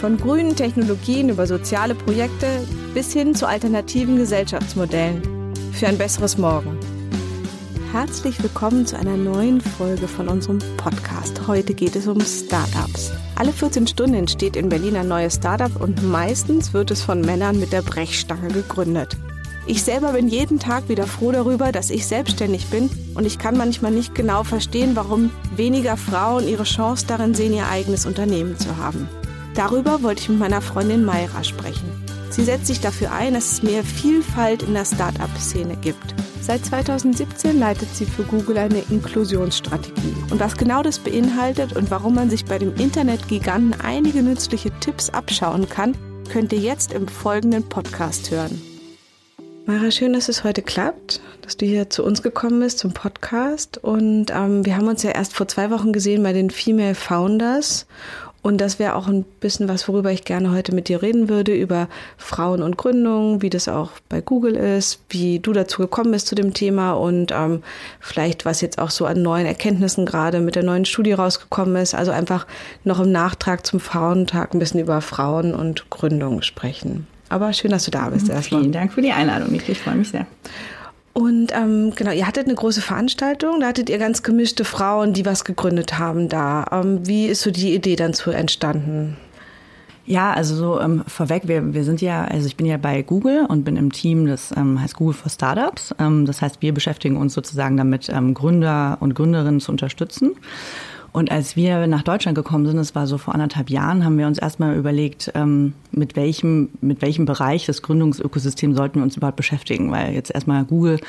Von grünen Technologien über soziale Projekte bis hin zu alternativen Gesellschaftsmodellen für ein besseres Morgen. Herzlich willkommen zu einer neuen Folge von unserem Podcast. Heute geht es um Startups. Alle 14 Stunden entsteht in Berlin ein neues Startup und meistens wird es von Männern mit der Brechstange gegründet. Ich selber bin jeden Tag wieder froh darüber, dass ich selbstständig bin und ich kann manchmal nicht genau verstehen, warum weniger Frauen ihre Chance darin sehen, ihr eigenes Unternehmen zu haben. Darüber wollte ich mit meiner Freundin Mayra sprechen. Sie setzt sich dafür ein, dass es mehr Vielfalt in der Start-up-Szene gibt. Seit 2017 leitet sie für Google eine Inklusionsstrategie. Und was genau das beinhaltet und warum man sich bei dem Internetgiganten einige nützliche Tipps abschauen kann, könnt ihr jetzt im folgenden Podcast hören. Mara, schön, dass es heute klappt, dass du hier zu uns gekommen bist zum Podcast. Und ähm, wir haben uns ja erst vor zwei Wochen gesehen bei den Female Founders. Und das wäre auch ein bisschen was, worüber ich gerne heute mit dir reden würde, über Frauen und Gründung, wie das auch bei Google ist, wie du dazu gekommen bist zu dem Thema und ähm, vielleicht was jetzt auch so an neuen Erkenntnissen gerade mit der neuen Studie rausgekommen ist. Also einfach noch im Nachtrag zum Frauentag ein bisschen über Frauen und Gründung sprechen. Aber schön, dass du da bist erstmal. Vielen Dank für die Einladung, Niki. Ich freue mich sehr. Und ähm, genau, ihr hattet eine große Veranstaltung, da hattet ihr ganz gemischte Frauen, die was gegründet haben da. Ähm, wie ist so die Idee dann zu entstanden? Ja, also so ähm, vorweg, wir, wir sind ja, also ich bin ja bei Google und bin im Team, das ähm, heißt Google for Startups. Ähm, das heißt, wir beschäftigen uns sozusagen damit, ähm, Gründer und Gründerinnen zu unterstützen. Und als wir nach Deutschland gekommen sind, das war so vor anderthalb Jahren, haben wir uns erstmal überlegt, ähm, mit welchem, mit welchem Bereich des Gründungsökosystems sollten wir uns überhaupt beschäftigen. Weil jetzt erstmal Google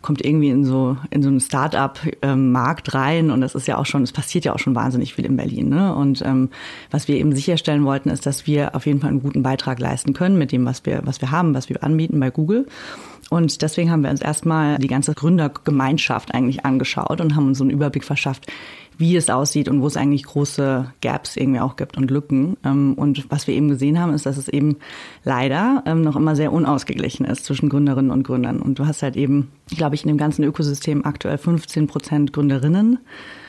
kommt irgendwie in so, in so einen Start-up-Markt rein und das ist ja auch schon, es passiert ja auch schon wahnsinnig viel in Berlin. Ne? Und ähm, was wir eben sicherstellen wollten, ist, dass wir auf jeden Fall einen guten Beitrag leisten können mit dem, was wir, was wir haben, was wir anbieten bei Google. Und deswegen haben wir uns erstmal die ganze Gründergemeinschaft eigentlich angeschaut und haben uns so einen Überblick verschafft, wie es aussieht und wo es eigentlich große Gaps irgendwie auch gibt und Lücken. Ähm, und was wir eben gesehen haben, ist, dass es eben leider ähm, noch immer sehr unausgeglichen ist zwischen Gründerinnen und Gründern. Und du hast halt eben, glaube ich, in dem ganzen Ökosystem aktuell 15 Prozent Gründerinnen.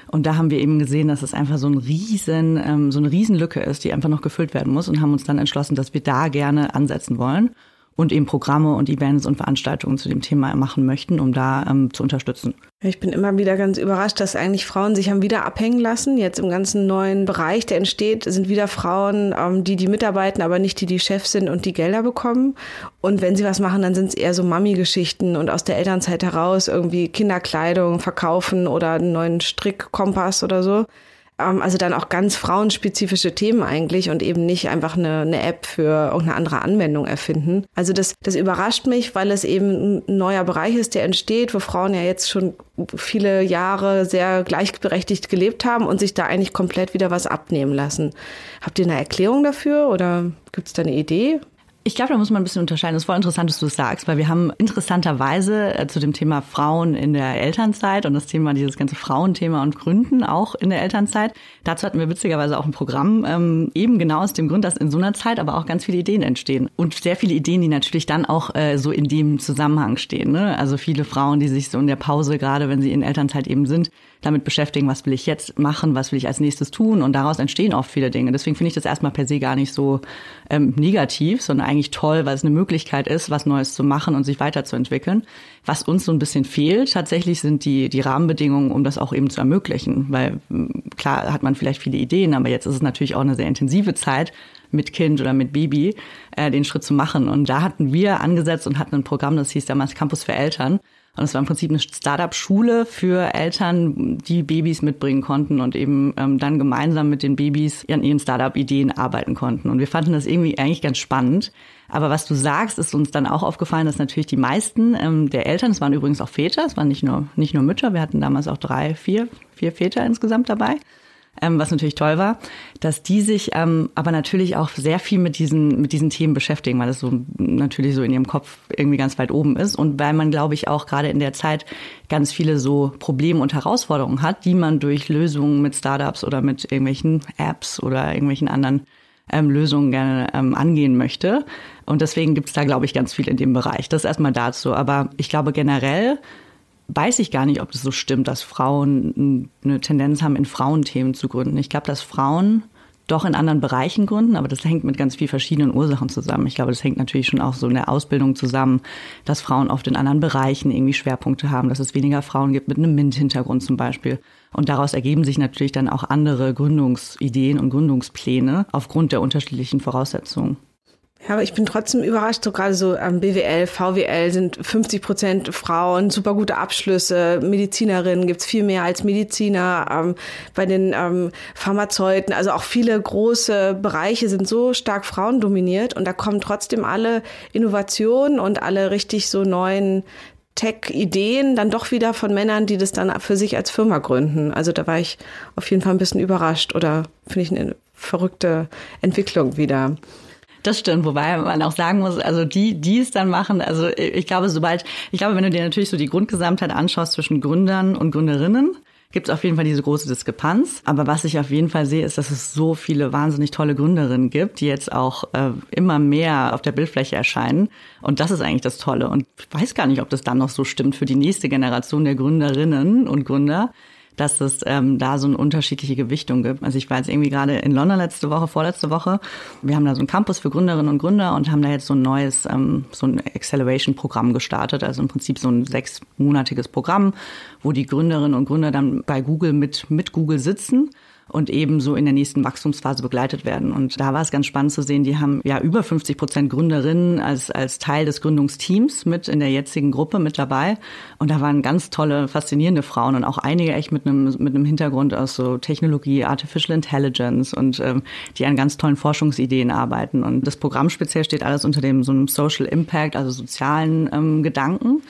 Und da haben wir eben gesehen, dass es einfach so ein riesen, ähm, so eine Riesenlücke ist, die einfach noch gefüllt werden muss und haben uns dann entschlossen, dass wir da gerne ansetzen wollen und eben Programme und Events und Veranstaltungen zu dem Thema machen möchten, um da ähm, zu unterstützen. Ich bin immer wieder ganz überrascht, dass eigentlich Frauen sich haben wieder abhängen lassen. Jetzt im ganzen neuen Bereich, der entsteht, sind wieder Frauen, ähm, die die mitarbeiten, aber nicht die die Chefs sind und die Gelder bekommen. Und wenn sie was machen, dann sind es eher so Mami-Geschichten und aus der Elternzeit heraus irgendwie Kinderkleidung verkaufen oder einen neuen Strickkompass oder so. Ähm, also dann auch ganz frauenspezifische Themen eigentlich und eben nicht einfach eine, eine App für irgendeine andere Anwendung erfinden. Also das, das überrascht mich, weil es eben ein neuer Bereich ist, der entsteht, wo Frauen ja jetzt schon viele Jahre sehr gleichberechtigt gelebt haben und sich da eigentlich komplett wieder was abnehmen lassen. Habt ihr eine Erklärung dafür oder gibt es da eine Idee? Ich glaube, da muss man ein bisschen unterscheiden. Es voll interessant, dass du es sagst, weil wir haben interessanterweise äh, zu dem Thema Frauen in der Elternzeit und das Thema, dieses ganze Frauenthema und Gründen auch in der Elternzeit. Dazu hatten wir witzigerweise auch ein Programm, ähm, eben genau aus dem Grund, dass in so einer Zeit aber auch ganz viele Ideen entstehen. Und sehr viele Ideen, die natürlich dann auch äh, so in dem Zusammenhang stehen. Ne? Also viele Frauen, die sich so in der Pause, gerade wenn sie in Elternzeit eben sind, damit beschäftigen, was will ich jetzt machen, was will ich als nächstes tun. Und daraus entstehen oft viele Dinge. Deswegen finde ich das erstmal per se gar nicht so ähm, negativ, sondern eigentlich toll, weil es eine Möglichkeit ist, was Neues zu machen und sich weiterzuentwickeln. Was uns so ein bisschen fehlt, tatsächlich sind die, die Rahmenbedingungen, um das auch eben zu ermöglichen. Weil klar hat man vielleicht viele Ideen, aber jetzt ist es natürlich auch eine sehr intensive Zeit mit Kind oder mit Baby, äh, den Schritt zu machen. Und da hatten wir angesetzt und hatten ein Programm, das hieß damals Campus für Eltern. Und es war im Prinzip eine Startup-Schule für Eltern, die Babys mitbringen konnten und eben ähm, dann gemeinsam mit den Babys an ihren Startup-Ideen arbeiten konnten. Und wir fanden das irgendwie eigentlich ganz spannend. Aber was du sagst, ist uns dann auch aufgefallen, dass natürlich die meisten ähm, der Eltern, es waren übrigens auch Väter, es waren nicht nur, nicht nur Mütter, wir hatten damals auch drei, vier, vier Väter insgesamt dabei, ähm, was natürlich toll war, dass die sich ähm, aber natürlich auch sehr viel mit diesen, mit diesen Themen beschäftigen, weil es so natürlich so in ihrem Kopf irgendwie ganz weit oben ist und weil man, glaube ich, auch gerade in der Zeit ganz viele so Probleme und Herausforderungen hat, die man durch Lösungen mit Startups oder mit irgendwelchen Apps oder irgendwelchen anderen ähm, Lösungen gerne ähm, angehen möchte. Und deswegen gibt es da, glaube ich, ganz viel in dem Bereich. Das erstmal dazu. Aber ich glaube generell weiß ich gar nicht, ob das so stimmt, dass Frauen eine Tendenz haben, in Frauenthemen zu gründen. Ich glaube, dass Frauen doch in anderen Bereichen gründen, aber das hängt mit ganz vielen verschiedenen Ursachen zusammen. Ich glaube, das hängt natürlich schon auch so in der Ausbildung zusammen, dass Frauen oft in anderen Bereichen irgendwie Schwerpunkte haben, dass es weniger Frauen gibt mit einem MINT-Hintergrund zum Beispiel. Und daraus ergeben sich natürlich dann auch andere Gründungsideen und Gründungspläne aufgrund der unterschiedlichen Voraussetzungen. Ja, aber ich bin trotzdem überrascht, so gerade so am BWL, VWL sind 50 Prozent Frauen, super gute Abschlüsse, Medizinerinnen gibt's viel mehr als Mediziner, ähm, bei den ähm, Pharmazeuten, also auch viele große Bereiche sind so stark frauendominiert und da kommen trotzdem alle Innovationen und alle richtig so neuen Tech-Ideen dann doch wieder von Männern, die das dann für sich als Firma gründen. Also da war ich auf jeden Fall ein bisschen überrascht oder finde ich eine verrückte Entwicklung wieder. Das stimmt, wobei man auch sagen muss, also die, die es dann machen, also ich glaube, sobald, ich glaube, wenn du dir natürlich so die Grundgesamtheit anschaust zwischen Gründern und Gründerinnen, gibt es auf jeden Fall diese große Diskrepanz. Aber was ich auf jeden Fall sehe, ist, dass es so viele wahnsinnig tolle Gründerinnen gibt, die jetzt auch äh, immer mehr auf der Bildfläche erscheinen. Und das ist eigentlich das Tolle. Und ich weiß gar nicht, ob das dann noch so stimmt für die nächste Generation der Gründerinnen und Gründer dass es ähm, da so eine unterschiedliche Gewichtung gibt. Also ich war jetzt irgendwie gerade in London letzte Woche, vorletzte Woche. Wir haben da so einen Campus für Gründerinnen und Gründer und haben da jetzt so ein neues, ähm, so ein Acceleration-Programm gestartet. Also im Prinzip so ein sechsmonatiges Programm, wo die Gründerinnen und Gründer dann bei Google mit, mit Google sitzen und ebenso in der nächsten Wachstumsphase begleitet werden. Und da war es ganz spannend zu sehen, die haben ja über 50 Prozent Gründerinnen als, als Teil des Gründungsteams mit in der jetzigen Gruppe mit dabei. Und da waren ganz tolle, faszinierende Frauen und auch einige echt mit einem, mit einem Hintergrund aus so Technologie, Artificial Intelligence und ähm, die an ganz tollen Forschungsideen arbeiten. Und das Programm speziell steht alles unter dem so einem Social Impact, also sozialen ähm, Gedanken.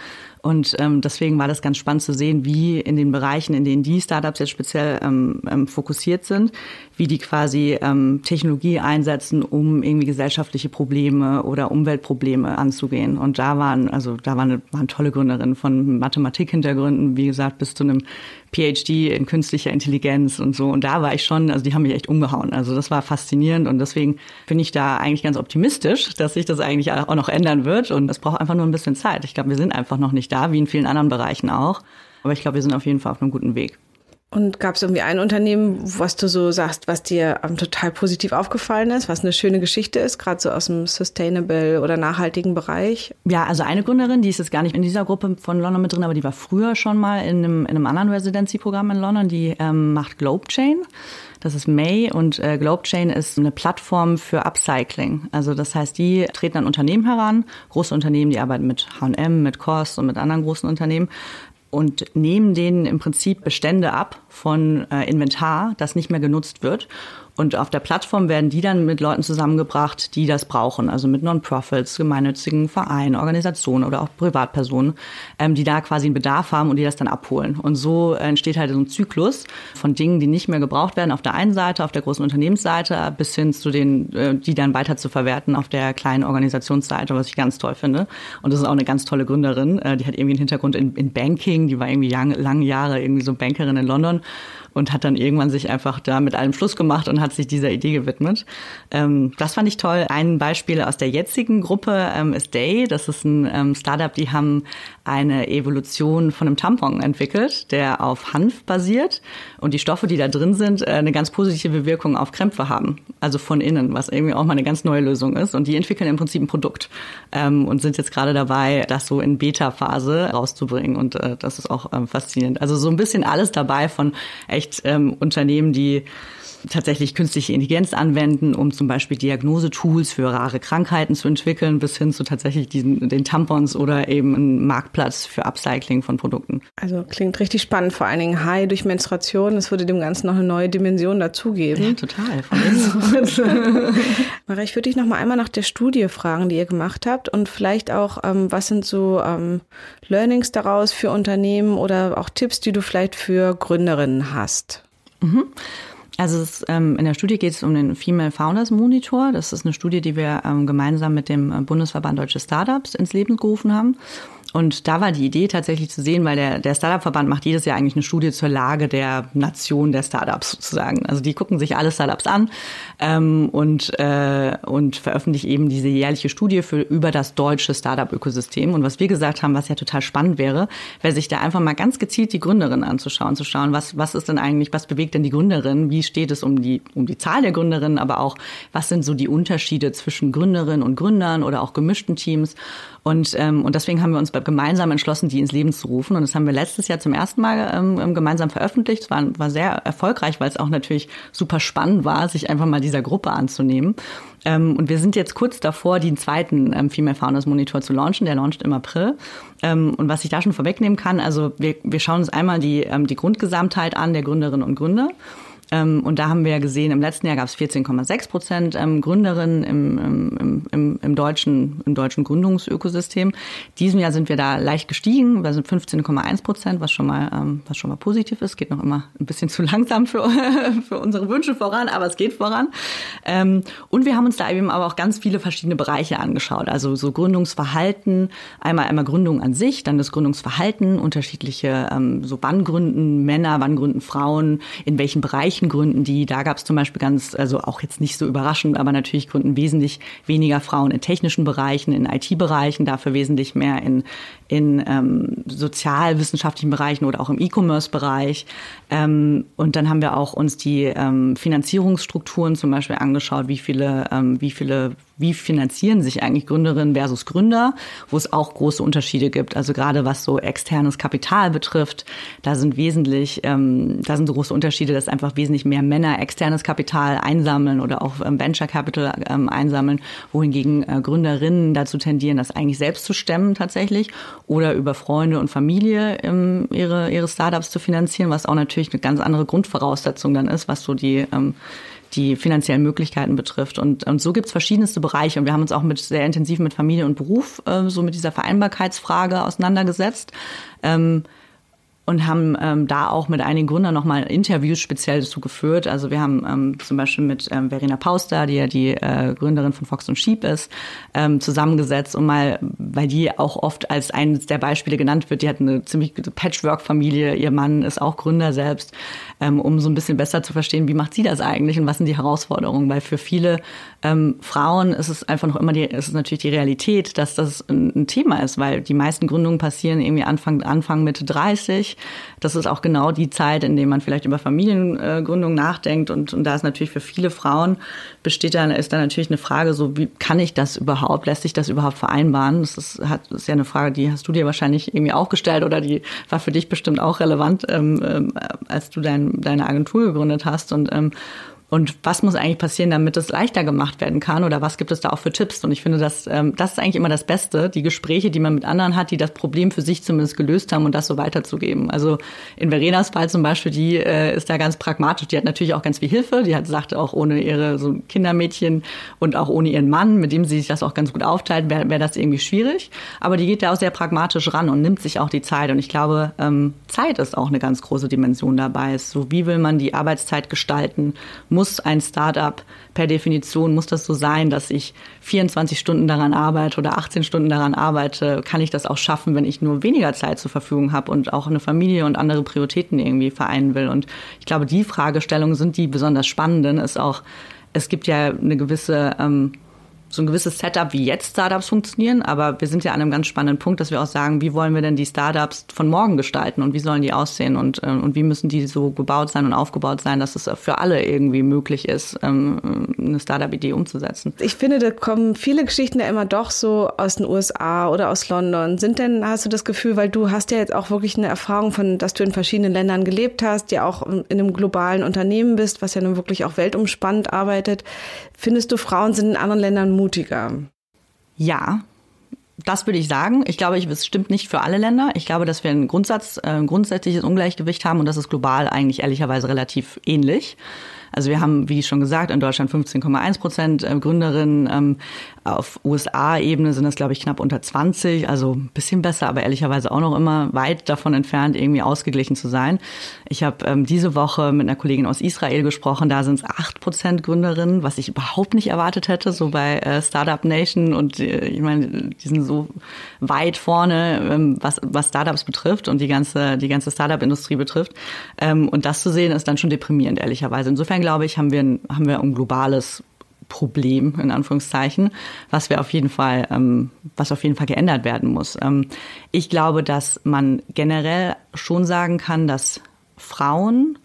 Und ähm, deswegen war das ganz spannend zu sehen, wie in den Bereichen, in denen die Startups jetzt speziell ähm, ähm, fokussiert sind, wie die quasi ähm, Technologie einsetzen, um irgendwie gesellschaftliche Probleme oder Umweltprobleme anzugehen. Und da waren, also da waren, waren tolle Gründerinnen von Mathematik-Hintergründen, wie gesagt, bis zu einem PhD in künstlicher Intelligenz und so. Und da war ich schon, also die haben mich echt umgehauen. Also das war faszinierend und deswegen bin ich da eigentlich ganz optimistisch, dass sich das eigentlich auch noch ändern wird. Und es braucht einfach nur ein bisschen Zeit. Ich glaube, wir sind einfach noch nicht da, wie in vielen anderen Bereichen auch. Aber ich glaube, wir sind auf jeden Fall auf einem guten Weg. Und gab es irgendwie ein Unternehmen, was du so sagst, was dir ähm, total positiv aufgefallen ist, was eine schöne Geschichte ist, gerade so aus dem Sustainable oder nachhaltigen Bereich? Ja, also eine Gründerin, die ist jetzt gar nicht in dieser Gruppe von London mit drin, aber die war früher schon mal in einem, in einem anderen Residency-Programm in London, die ähm, macht GlobeChain. Das ist May und äh, GlobeChain ist eine Plattform für Upcycling. Also das heißt, die treten an Unternehmen heran, große Unternehmen, die arbeiten mit H&M, mit Kost und mit anderen großen Unternehmen und nehmen denen im Prinzip Bestände ab von äh, Inventar, das nicht mehr genutzt wird und auf der Plattform werden die dann mit Leuten zusammengebracht, die das brauchen, also mit Non-Profits, gemeinnützigen Vereinen, Organisationen oder auch Privatpersonen, ähm, die da quasi einen Bedarf haben und die das dann abholen. Und so entsteht halt so ein Zyklus von Dingen, die nicht mehr gebraucht werden auf der einen Seite, auf der großen Unternehmensseite, bis hin zu den, äh, die dann weiter zu verwerten auf der kleinen Organisationsseite, was ich ganz toll finde. Und das ist auch eine ganz tolle Gründerin, äh, die hat irgendwie einen Hintergrund in, in Banking, die war irgendwie lange, lange Jahre irgendwie so Bankerin in London und hat dann irgendwann sich einfach da mit allem Schluss gemacht und hat sich dieser Idee gewidmet. Ähm, das fand ich toll. Ein Beispiel aus der jetzigen Gruppe ähm, ist Day. Das ist ein ähm, Startup, die haben eine Evolution von einem Tampon entwickelt, der auf Hanf basiert und die Stoffe, die da drin sind, äh, eine ganz positive Wirkung auf Krämpfe haben, also von innen, was irgendwie auch mal eine ganz neue Lösung ist. Und die entwickeln im Prinzip ein Produkt ähm, und sind jetzt gerade dabei, das so in Beta-Phase rauszubringen. Und äh, das ist auch ähm, faszinierend. Also so ein bisschen alles dabei von echt ähm, Unternehmen, die tatsächlich künstliche Intelligenz anwenden, um zum Beispiel Diagnosetools für rare Krankheiten zu entwickeln, bis hin zu tatsächlich diesen, den Tampons oder eben einen Marktplatz für Upcycling von Produkten. Also klingt richtig spannend, vor allen Dingen High durch Menstruation. Das würde dem Ganzen noch eine neue Dimension dazugeben. Ja, total. Von Maria, ich würde dich noch mal einmal nach der Studie fragen, die ihr gemacht habt und vielleicht auch, ähm, was sind so ähm, Learnings daraus für Unternehmen oder auch Tipps, die du vielleicht für Gründerinnen hast? Mhm. Also es, ähm, in der Studie geht es um den Female Founders Monitor. Das ist eine Studie, die wir ähm, gemeinsam mit dem Bundesverband Deutsche Startups ins Leben gerufen haben. Und da war die Idee tatsächlich zu sehen, weil der, der Startup-Verband macht jedes Jahr eigentlich eine Studie zur Lage der Nation der Startups sozusagen. Also die gucken sich alle Startups an ähm, und, äh, und veröffentlichen eben diese jährliche Studie für, über das deutsche Startup-Ökosystem. Und was wir gesagt haben, was ja total spannend wäre, wäre sich da einfach mal ganz gezielt die Gründerin anzuschauen, zu schauen, was, was ist denn eigentlich, was bewegt denn die Gründerin, wie steht es um die, um die Zahl der Gründerinnen, aber auch, was sind so die Unterschiede zwischen Gründerinnen und Gründern oder auch gemischten Teams. Und, ähm, und deswegen haben wir uns gemeinsam entschlossen, die ins Leben zu rufen. Und das haben wir letztes Jahr zum ersten Mal ähm, ähm, gemeinsam veröffentlicht. Es war, war sehr erfolgreich, weil es auch natürlich super spannend war, sich einfach mal dieser Gruppe anzunehmen. Ähm, und wir sind jetzt kurz davor, den zweiten ähm, Female Founders Monitor zu launchen. Der launcht im April. Ähm, und was ich da schon vorwegnehmen kann, also wir, wir schauen uns einmal die, ähm, die Grundgesamtheit an der Gründerinnen und Gründer. Ähm, und da haben wir ja gesehen, im letzten Jahr gab es 14,6 Prozent ähm, Gründerinnen im, im, im, im, deutschen, im deutschen Gründungsökosystem. Diesem Jahr sind wir da leicht gestiegen. Wir sind 15,1 Prozent, was schon mal, ähm, was schon mal positiv ist. Geht noch immer ein bisschen zu langsam für, für unsere Wünsche voran, aber es geht voran. Und wir haben uns da eben aber auch ganz viele verschiedene Bereiche angeschaut. Also so Gründungsverhalten, einmal, einmal Gründung an sich, dann das Gründungsverhalten, unterschiedliche, so wann gründen Männer, wann gründen Frauen, in welchen Bereichen Kirchen gründen die. Da gab es zum Beispiel ganz, also auch jetzt nicht so überraschend, aber natürlich gründen wesentlich weniger Frauen in technischen Bereichen, in IT-Bereichen, dafür wesentlich mehr in, in ähm, sozialwissenschaftlichen Bereichen oder auch im E-Commerce-Bereich. Ähm, und dann haben wir auch uns die ähm, Finanzierungsstrukturen zum Beispiel angeschaut, wie viele, ähm, wie viele wie finanzieren sich eigentlich Gründerinnen versus Gründer, wo es auch große Unterschiede gibt. Also gerade was so externes Kapital betrifft, da sind wesentlich, ähm, da sind so große Unterschiede, dass einfach wesentlich mehr Männer externes Kapital einsammeln oder auch ähm, Venture Capital ähm, einsammeln, wohingegen äh, Gründerinnen dazu tendieren, das eigentlich selbst zu stemmen tatsächlich oder über Freunde und Familie ähm, ihre, ihre Startups zu finanzieren, was auch natürlich eine ganz andere Grundvoraussetzung dann ist, was so die ähm, die finanziellen Möglichkeiten betrifft. Und, und so gibt's verschiedenste Bereiche. Und wir haben uns auch mit sehr intensiv mit Familie und Beruf äh, so mit dieser Vereinbarkeitsfrage auseinandergesetzt. Ähm, und haben ähm, da auch mit einigen Gründern nochmal Interviews speziell dazu geführt. Also wir haben ähm, zum Beispiel mit ähm, Verena Pauster, die ja die äh, Gründerin von Fox und Sheep ist, ähm, zusammengesetzt und mal, weil die auch oft als eines der Beispiele genannt wird, die hat eine ziemlich gute Patchwork-Familie, ihr Mann ist auch Gründer selbst, ähm, um so ein bisschen besser zu verstehen, wie macht sie das eigentlich und was sind die Herausforderungen, weil für viele ähm, Frauen ist es einfach noch immer die, ist es natürlich die Realität, dass das ein, ein Thema ist, weil die meisten Gründungen passieren irgendwie Anfang, Anfang Mitte 30 das ist auch genau die Zeit, in der man vielleicht über Familiengründung nachdenkt. Und, und da ist natürlich für viele Frauen besteht dann, ist dann natürlich eine Frage, so wie kann ich das überhaupt? Lässt sich das überhaupt vereinbaren? Das ist, hat, ist ja eine Frage, die hast du dir wahrscheinlich irgendwie auch gestellt oder die war für dich bestimmt auch relevant, ähm, ähm, als du dein, deine Agentur gegründet hast. Und ähm, und was muss eigentlich passieren, damit es leichter gemacht werden kann oder was gibt es da auch für Tipps? Und ich finde, das, ähm, das ist eigentlich immer das Beste, die Gespräche, die man mit anderen hat, die das Problem für sich zumindest gelöst haben und das so weiterzugeben. Also in Verenas Fall zum Beispiel, die äh, ist da ganz pragmatisch. Die hat natürlich auch ganz viel Hilfe. Die hat sagte auch ohne ihre so Kindermädchen und auch ohne ihren Mann, mit dem sie sich das auch ganz gut aufteilt, wäre wär das irgendwie schwierig. Aber die geht da auch sehr pragmatisch ran und nimmt sich auch die Zeit. Und ich glaube, ähm, Zeit ist auch eine ganz große Dimension dabei. So wie will man die Arbeitszeit gestalten? Muss muss ein Startup per Definition, muss das so sein, dass ich 24 Stunden daran arbeite oder 18 Stunden daran arbeite, kann ich das auch schaffen, wenn ich nur weniger Zeit zur Verfügung habe und auch eine Familie und andere Prioritäten irgendwie vereinen will. Und ich glaube, die Fragestellungen sind die besonders spannenden. Ist auch, es gibt ja eine gewisse ähm, so ein gewisses Setup, wie jetzt Startups funktionieren, aber wir sind ja an einem ganz spannenden Punkt, dass wir auch sagen, wie wollen wir denn die Startups von morgen gestalten und wie sollen die aussehen und, äh, und wie müssen die so gebaut sein und aufgebaut sein, dass es für alle irgendwie möglich ist, ähm, eine Startup-Idee umzusetzen. Ich finde, da kommen viele Geschichten ja immer doch so aus den USA oder aus London. Sind denn, hast du das Gefühl, weil du hast ja jetzt auch wirklich eine Erfahrung von, dass du in verschiedenen Ländern gelebt hast, ja auch in einem globalen Unternehmen bist, was ja nun wirklich auch weltumspannend arbeitet. Findest du, Frauen sind in anderen Ländern mutiger? Ja, das würde ich sagen. Ich glaube, es stimmt nicht für alle Länder. Ich glaube, dass wir einen Grundsatz, äh, ein grundsätzliches Ungleichgewicht haben und das ist global eigentlich ehrlicherweise relativ ähnlich. Also wir haben, wie schon gesagt, in Deutschland 15,1 Prozent äh, Gründerinnen. Ähm, auf USA-Ebene sind das, glaube ich, knapp unter 20, also ein bisschen besser, aber ehrlicherweise auch noch immer weit davon entfernt, irgendwie ausgeglichen zu sein. Ich habe ähm, diese Woche mit einer Kollegin aus Israel gesprochen, da sind es 8 Prozent Gründerinnen, was ich überhaupt nicht erwartet hätte, so bei äh, Startup Nation und äh, ich meine, die sind so weit vorne, ähm, was, was Startups betrifft und die ganze, die ganze Startup-Industrie betrifft. Ähm, und das zu sehen, ist dann schon deprimierend, ehrlicherweise. Insofern glaube ich, haben wir ein, haben wir ein globales Problem in Anführungszeichen, was wir auf jeden Fall, ähm, was auf jeden Fall geändert werden muss. Ähm, ich glaube, dass man generell schon sagen kann, dass Frauen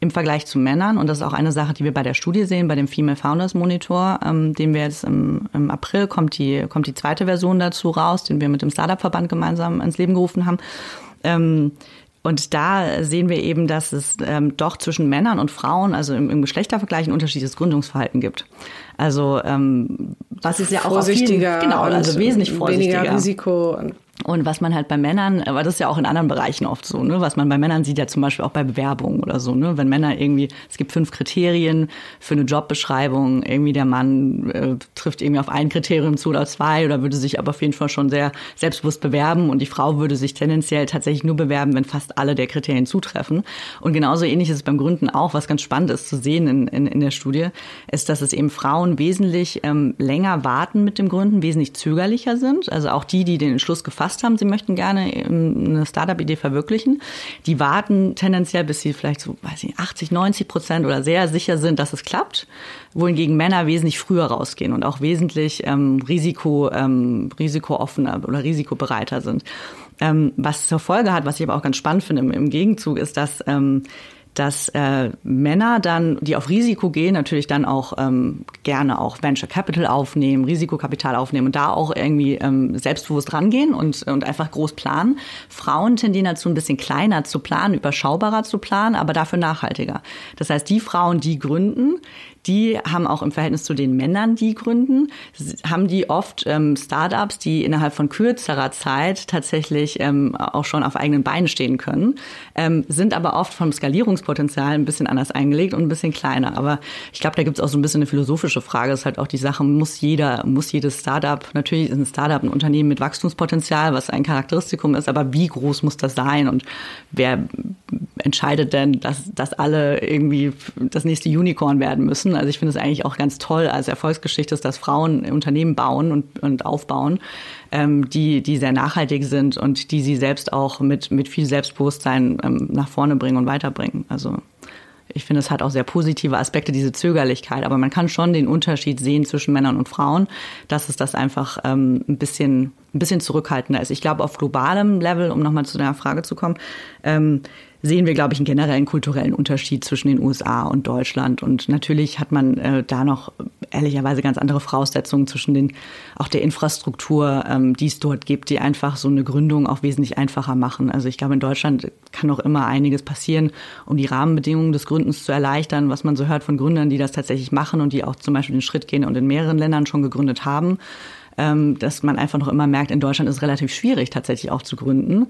im Vergleich zu Männern, und das ist auch eine Sache, die wir bei der Studie sehen, bei dem Female Founders Monitor, ähm, den wir jetzt im, im April kommt die, kommt die zweite Version dazu raus, den wir mit dem Startup-Verband gemeinsam ins Leben gerufen haben. Ähm, und da sehen wir eben, dass es ähm, doch zwischen Männern und Frauen, also im, im Geschlechtervergleich, ein unterschiedliches Gründungsverhalten gibt. Also ähm, was ist ja auch vorsichtiger, vielen, genau, also wesentlich vorsichtiger. Weniger Risiko. Und was man halt bei Männern, aber das ist ja auch in anderen Bereichen oft so, ne? Was man bei Männern sieht, ja zum Beispiel auch bei Bewerbungen oder so, ne? Wenn Männer irgendwie, es gibt fünf Kriterien für eine Jobbeschreibung, irgendwie der Mann äh, trifft irgendwie auf ein Kriterium zu oder zwei oder würde sich aber auf jeden Fall schon sehr selbstbewusst bewerben und die Frau würde sich tendenziell tatsächlich nur bewerben, wenn fast alle der Kriterien zutreffen. Und genauso ähnlich ist es beim Gründen auch, was ganz spannend ist zu sehen in, in, in der Studie, ist, dass es eben Frauen wesentlich ähm, länger warten mit dem Gründen, wesentlich zögerlicher sind. Also auch die, die den Entschluss gefasst gefasst haben, sie möchten gerne ähm, eine Startup-Idee verwirklichen. Die warten tendenziell, bis sie vielleicht so, weiß ich, 80, 90 Prozent oder sehr sicher sind, dass es klappt, wohingegen Männer wesentlich früher rausgehen und auch wesentlich ähm, Risiko, ähm, risikooffener oder risikobereiter sind. Ähm, was zur Folge hat, was ich aber auch ganz spannend finde im, im Gegenzug, ist, dass ähm, dass äh, Männer dann, die auf Risiko gehen, natürlich dann auch ähm, gerne auch Venture Capital aufnehmen, Risikokapital aufnehmen und da auch irgendwie ähm, selbstbewusst rangehen und, und einfach groß planen. Frauen tendieren dazu, ein bisschen kleiner zu planen, überschaubarer zu planen, aber dafür nachhaltiger. Das heißt, die Frauen, die gründen, die haben auch im Verhältnis zu den Männern, die gründen, haben die oft ähm, Startups, die innerhalb von kürzerer Zeit tatsächlich ähm, auch schon auf eigenen Beinen stehen können, ähm, sind aber oft vom Skalierungspotenzial ein bisschen anders eingelegt und ein bisschen kleiner. Aber ich glaube, da gibt es auch so ein bisschen eine philosophische Frage. Das ist halt auch die Sache, muss jeder, muss jedes Startup, natürlich ist ein Startup ein Unternehmen mit Wachstumspotenzial, was ein Charakteristikum ist, aber wie groß muss das sein und wer entscheidet denn, dass, dass alle irgendwie das nächste Unicorn werden müssen? Nutzen. Also ich finde es eigentlich auch ganz toll als Erfolgsgeschichte, dass Frauen Unternehmen bauen und, und aufbauen, ähm, die, die sehr nachhaltig sind und die sie selbst auch mit, mit viel Selbstbewusstsein ähm, nach vorne bringen und weiterbringen. Also ich finde, es hat auch sehr positive Aspekte, diese Zögerlichkeit. Aber man kann schon den Unterschied sehen zwischen Männern und Frauen, dass es das einfach ähm, ein bisschen, ein bisschen zurückhaltender ist. Ich glaube, auf globalem Level, um nochmal zu deiner Frage zu kommen, ähm, sehen wir, glaube ich, einen generellen kulturellen Unterschied zwischen den USA und Deutschland. Und natürlich hat man äh, da noch ehrlicherweise ganz andere Voraussetzungen zwischen den, auch der Infrastruktur, ähm, die es dort gibt, die einfach so eine Gründung auch wesentlich einfacher machen. Also ich glaube, in Deutschland kann noch immer einiges passieren, um die Rahmenbedingungen des Gründens zu erleichtern, was man so hört von Gründern, die das tatsächlich machen und die auch zum Beispiel den Schritt gehen und in mehreren Ländern schon gegründet haben ähm, dass man einfach noch immer merkt, in Deutschland ist es relativ schwierig tatsächlich auch zu gründen.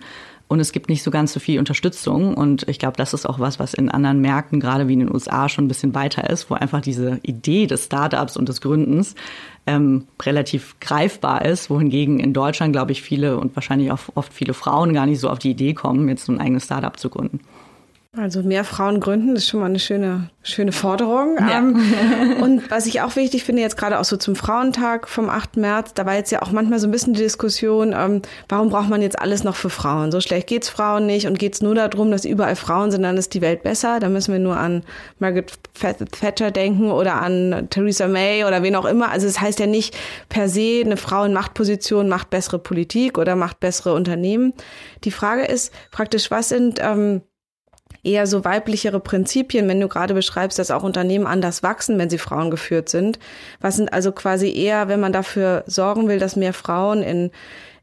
Und es gibt nicht so ganz so viel Unterstützung. Und ich glaube, das ist auch was, was in anderen Märkten, gerade wie in den USA, schon ein bisschen weiter ist, wo einfach diese Idee des Startups und des Gründens ähm, relativ greifbar ist, wohingegen in Deutschland, glaube ich, viele und wahrscheinlich auch oft viele Frauen gar nicht so auf die Idee kommen, jetzt so ein eigenes Startup zu gründen. Also mehr Frauen gründen, das ist schon mal eine schöne, schöne Forderung. Ja. Ähm, und was ich auch wichtig finde, jetzt gerade auch so zum Frauentag vom 8. März, da war jetzt ja auch manchmal so ein bisschen die Diskussion, ähm, warum braucht man jetzt alles noch für Frauen? So schlecht geht's Frauen nicht und geht's nur darum, dass überall Frauen sind, dann ist die Welt besser. Da müssen wir nur an Margaret Thatcher denken oder an Theresa May oder wen auch immer. Also es das heißt ja nicht per se, eine Frau in Machtposition macht bessere Politik oder macht bessere Unternehmen. Die Frage ist praktisch, was sind ähm, eher so weiblichere Prinzipien, wenn du gerade beschreibst, dass auch Unternehmen anders wachsen, wenn sie Frauen geführt sind. Was sind also quasi eher, wenn man dafür sorgen will, dass mehr Frauen in,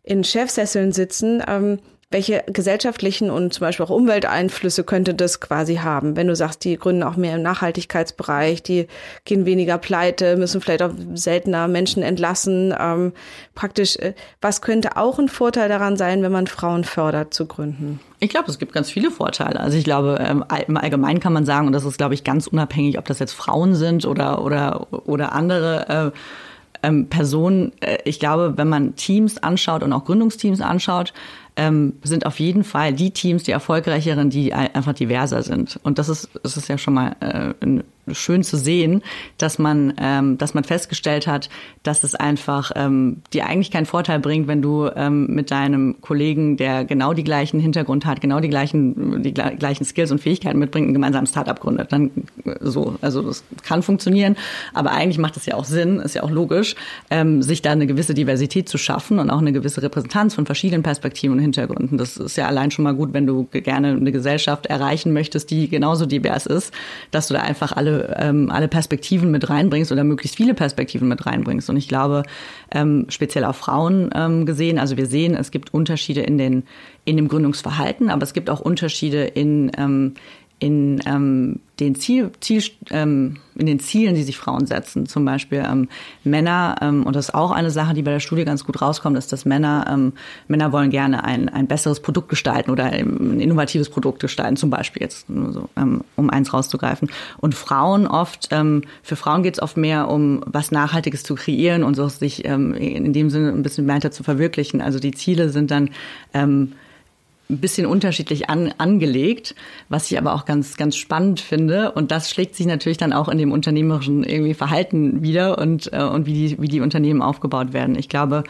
in Chefsesseln sitzen, ähm, welche gesellschaftlichen und zum Beispiel auch Umwelteinflüsse könnte das quasi haben? Wenn du sagst, die gründen auch mehr im Nachhaltigkeitsbereich, die gehen weniger pleite, müssen vielleicht auch seltener Menschen entlassen. Ähm, praktisch, äh, was könnte auch ein Vorteil daran sein, wenn man Frauen fördert zu gründen? Ich glaube, es gibt ganz viele Vorteile. Also ich glaube, ähm, im Allgemeinen kann man sagen, und das ist, glaube ich, ganz unabhängig, ob das jetzt Frauen sind oder, oder, oder andere, äh, ähm, Personen, äh, ich glaube, wenn man Teams anschaut und auch Gründungsteams anschaut, ähm, sind auf jeden Fall die Teams, die erfolgreicheren, die einfach diverser sind. Und das ist, das ist ja schon mal äh, schön zu sehen, dass man, ähm, dass man festgestellt hat, dass es einfach ähm, dir eigentlich keinen Vorteil bringt, wenn du ähm, mit deinem Kollegen, der genau die gleichen Hintergrund hat, genau die gleichen, die gleichen Skills und Fähigkeiten mitbringt, ein gemeinsames Startup gründet. Dann äh, so, also das kann funktionieren, aber eigentlich macht es ja auch Sinn, ist ja auch logisch, ähm, sich da eine gewisse Diversität zu schaffen und auch eine gewisse Repräsentanz von verschiedenen Perspektiven und Hintergründen. Das ist ja allein schon mal gut, wenn du gerne eine Gesellschaft erreichen möchtest, die genauso divers ist, dass du da einfach alle ähm, alle Perspektiven mit reinbringst oder möglichst viele Perspektiven mit reinbringst. Und ich glaube, ähm, speziell auf Frauen ähm, gesehen, also wir sehen, es gibt Unterschiede in den in dem Gründungsverhalten, aber es gibt auch Unterschiede in ähm, in ähm, den Ziel, Ziel ähm, in den Zielen, die sich Frauen setzen. Zum Beispiel ähm, Männer ähm, und das ist auch eine Sache, die bei der Studie ganz gut rauskommt, ist, dass Männer ähm, Männer wollen gerne ein ein besseres Produkt gestalten oder ein innovatives Produkt gestalten. Zum Beispiel jetzt nur so, ähm, um eins rauszugreifen. Und Frauen oft ähm, für Frauen geht es oft mehr um was Nachhaltiges zu kreieren und so sich ähm, in dem Sinne ein bisschen weiter zu verwirklichen. Also die Ziele sind dann ähm, ein bisschen unterschiedlich an, angelegt, was ich aber auch ganz, ganz spannend finde. Und das schlägt sich natürlich dann auch in dem unternehmerischen irgendwie Verhalten wieder und, äh, und wie, die, wie die Unternehmen aufgebaut werden. Ich glaube,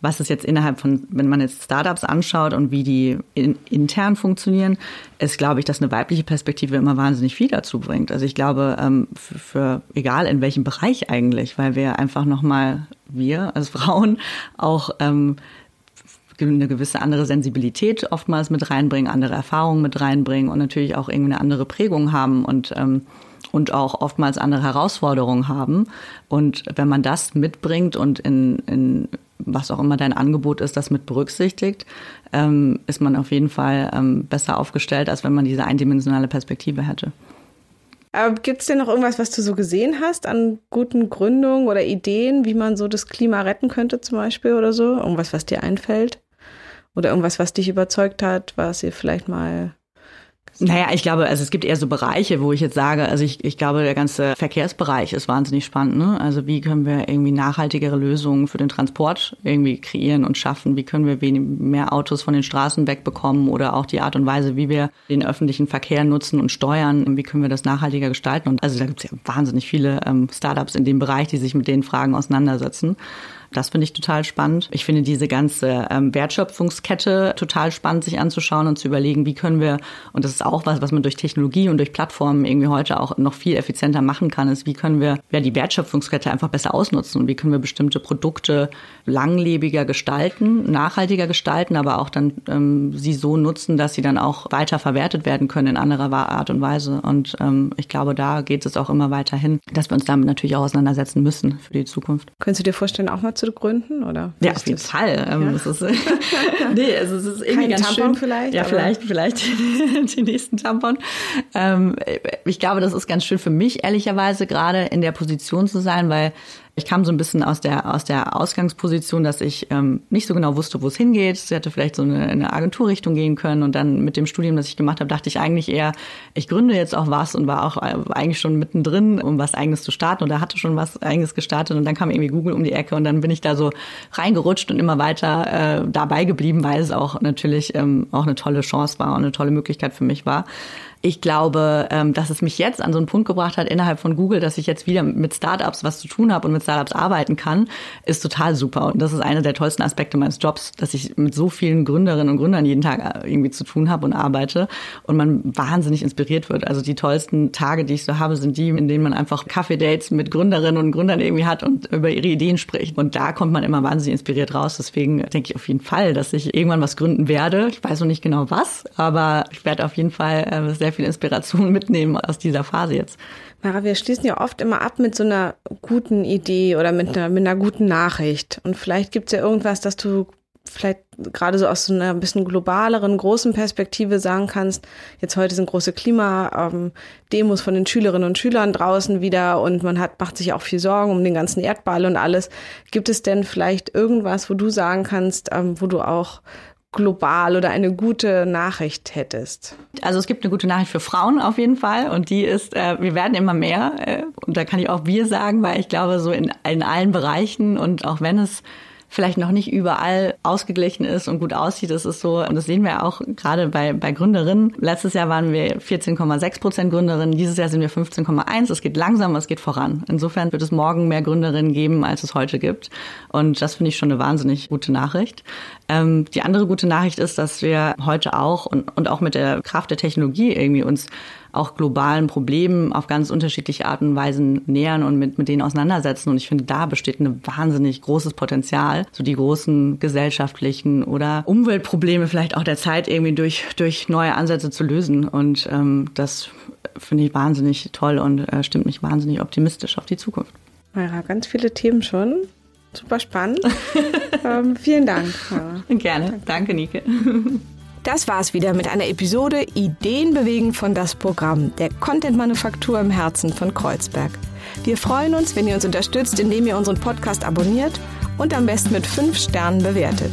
was es jetzt innerhalb von, wenn man jetzt Startups anschaut und wie die in, intern funktionieren, ist, glaube ich, dass eine weibliche Perspektive immer wahnsinnig viel dazu bringt. Also ich glaube, ähm, für, für egal in welchem Bereich eigentlich, weil wir einfach nochmal, wir als Frauen auch ähm, eine gewisse andere Sensibilität oftmals mit reinbringen, andere Erfahrungen mit reinbringen und natürlich auch irgendwie eine andere Prägung haben und ähm, und auch oftmals andere Herausforderungen haben. Und wenn man das mitbringt und in, in was auch immer dein Angebot ist, das mit berücksichtigt, ähm, ist man auf jeden Fall ähm, besser aufgestellt, als wenn man diese eindimensionale Perspektive hätte. Gibt es denn noch irgendwas, was du so gesehen hast an guten Gründungen oder Ideen, wie man so das Klima retten könnte zum Beispiel oder so? Irgendwas, was dir einfällt? Oder irgendwas, was dich überzeugt hat, was ihr vielleicht mal naja, ich glaube, also es gibt eher so Bereiche, wo ich jetzt sage, also ich, ich glaube, der ganze Verkehrsbereich ist wahnsinnig spannend. Ne? Also wie können wir irgendwie nachhaltigere Lösungen für den Transport irgendwie kreieren und schaffen? Wie können wir wenig, mehr Autos von den Straßen wegbekommen oder auch die Art und Weise, wie wir den öffentlichen Verkehr nutzen und steuern? Wie können wir das nachhaltiger gestalten? Und also da gibt es ja wahnsinnig viele ähm, Startups in dem Bereich, die sich mit den Fragen auseinandersetzen. Das finde ich total spannend. Ich finde diese ganze ähm, Wertschöpfungskette total spannend, sich anzuschauen und zu überlegen, wie können wir, und das ist auch was, was man durch Technologie und durch Plattformen irgendwie heute auch noch viel effizienter machen kann, ist, wie können wir ja, die Wertschöpfungskette einfach besser ausnutzen und wie können wir bestimmte Produkte langlebiger gestalten, nachhaltiger gestalten, aber auch dann ähm, sie so nutzen, dass sie dann auch weiter verwertet werden können in anderer Art und Weise. Und ähm, ich glaube, da geht es auch immer weiter hin, dass wir uns damit natürlich auch auseinandersetzen müssen für die Zukunft. Könntest du dir vorstellen, auch mal zu gründen? Oder ja, auf jeden das? Fall. Ähm, ja. Ist, nee, also es ist irgendwie Kein ganz Tampon schön. vielleicht? Ja, vielleicht, vielleicht den nächsten Tampon. Ähm, ich glaube, das ist ganz schön für mich, ehrlicherweise, gerade in der Position zu sein, weil ich kam so ein bisschen aus der, aus der Ausgangsposition, dass ich ähm, nicht so genau wusste, wo es hingeht. Sie hätte vielleicht so eine, eine Agenturrichtung gehen können. Und dann mit dem Studium, das ich gemacht habe, dachte ich eigentlich eher, ich gründe jetzt auch was und war auch äh, eigentlich schon mittendrin, um was Eigenes zu starten oder hatte schon was Eigenes gestartet. Und dann kam irgendwie Google um die Ecke und dann bin ich da so reingerutscht und immer weiter äh, dabei geblieben, weil es auch natürlich ähm, auch eine tolle Chance war und eine tolle Möglichkeit für mich war. Ich glaube, ähm, dass es mich jetzt an so einen Punkt gebracht hat innerhalb von Google, dass ich jetzt wieder mit Startups was zu tun habe und mit Startups arbeiten kann, ist total super. Und das ist einer der tollsten Aspekte meines Jobs, dass ich mit so vielen Gründerinnen und Gründern jeden Tag äh, irgendwie zu tun habe und arbeite und man wahnsinnig inspiriert wird. Also die tollsten Tage, die ich so habe, sind die, in denen man einfach Kaffee-Dates mit Gründerinnen und Gründern irgendwie hat und über ihre Ideen spricht. Und da kommt man immer wahnsinnig inspiriert raus. Deswegen denke ich auf jeden Fall, dass ich irgendwann was gründen werde. Ich weiß noch nicht genau was, aber ich werde auf jeden Fall äh, sehr viel Inspiration mitnehmen aus dieser Phase jetzt. Mara, wir schließen ja oft immer ab mit so einer guten Idee oder mit einer, mit einer guten Nachricht. Und vielleicht gibt es ja irgendwas, das du vielleicht gerade so aus so einer ein bisschen globaleren, großen Perspektive sagen kannst, jetzt heute sind große Klimademos von den Schülerinnen und Schülern draußen wieder und man hat, macht sich auch viel Sorgen um den ganzen Erdball und alles. Gibt es denn vielleicht irgendwas, wo du sagen kannst, ähm, wo du auch global oder eine gute Nachricht hättest? Also es gibt eine gute Nachricht für Frauen auf jeden Fall und die ist, äh, wir werden immer mehr äh, und da kann ich auch wir sagen, weil ich glaube so in, in allen Bereichen und auch wenn es vielleicht noch nicht überall ausgeglichen ist und gut aussieht. Das ist so, und das sehen wir auch gerade bei, bei Gründerinnen. Letztes Jahr waren wir 14,6 Prozent Gründerinnen, dieses Jahr sind wir 15,1. Es geht langsam, es geht voran. Insofern wird es morgen mehr Gründerinnen geben, als es heute gibt. Und das finde ich schon eine wahnsinnig gute Nachricht. Ähm, die andere gute Nachricht ist, dass wir heute auch und, und auch mit der Kraft der Technologie irgendwie uns auch globalen Problemen auf ganz unterschiedliche Arten und Weisen nähern und mit, mit denen auseinandersetzen. Und ich finde, da besteht ein wahnsinnig großes Potenzial, so die großen gesellschaftlichen oder Umweltprobleme vielleicht auch der Zeit irgendwie durch, durch neue Ansätze zu lösen. Und ähm, das finde ich wahnsinnig toll und äh, stimmt mich wahnsinnig optimistisch auf die Zukunft. Ja, ganz viele Themen schon. Super spannend. ähm, vielen Dank. Gerne. Danke, Nike. Das war's wieder mit einer Episode Ideen bewegen von das Programm der Content-Manufaktur im Herzen von Kreuzberg. Wir freuen uns, wenn ihr uns unterstützt, indem ihr unseren Podcast abonniert und am besten mit fünf Sternen bewertet.